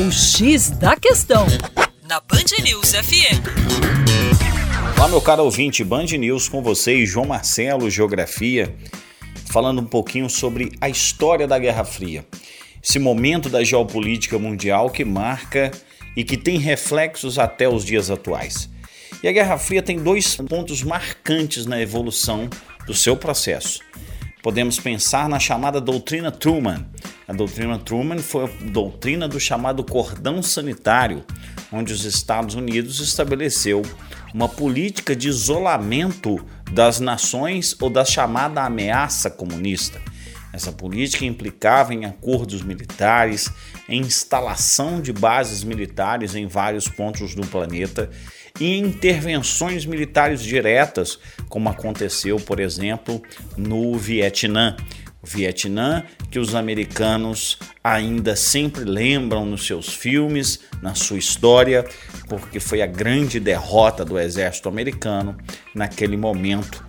O X da Questão, na Band News FM. Olá, meu caro ouvinte, Band News com vocês, João Marcelo, Geografia, falando um pouquinho sobre a história da Guerra Fria. Esse momento da geopolítica mundial que marca e que tem reflexos até os dias atuais. E a Guerra Fria tem dois pontos marcantes na evolução do seu processo. Podemos pensar na chamada doutrina Truman. A doutrina Truman foi a doutrina do chamado cordão sanitário, onde os Estados Unidos estabeleceu uma política de isolamento das nações ou da chamada ameaça comunista. Essa política implicava em acordos militares, em instalação de bases militares em vários pontos do planeta e intervenções militares diretas, como aconteceu, por exemplo, no Vietnã. Vietnã, que os americanos ainda sempre lembram nos seus filmes, na sua história, porque foi a grande derrota do exército americano naquele momento,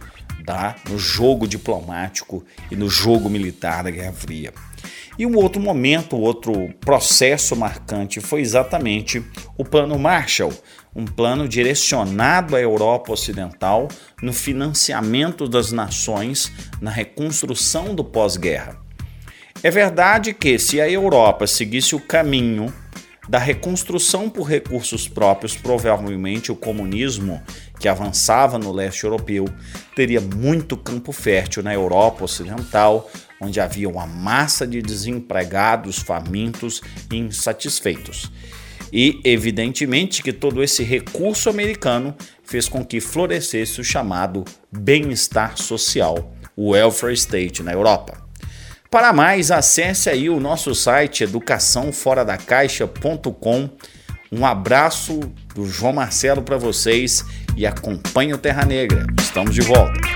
tá? no jogo diplomático e no jogo militar da Guerra Fria. E um outro momento, outro processo marcante foi exatamente o Plano Marshall, um plano direcionado à Europa Ocidental no financiamento das nações na reconstrução do pós-guerra. É verdade que, se a Europa seguisse o caminho da reconstrução por recursos próprios, provavelmente o comunismo que avançava no leste europeu teria muito campo fértil na Europa Ocidental, onde havia uma massa de desempregados, famintos e insatisfeitos. E, evidentemente, que todo esse recurso americano fez com que florescesse o chamado bem-estar social, o welfare state na Europa. Para mais, acesse aí o nosso site educaçãoforadacaixa.com. Um abraço do João Marcelo para vocês e acompanhe o Terra Negra. Estamos de volta.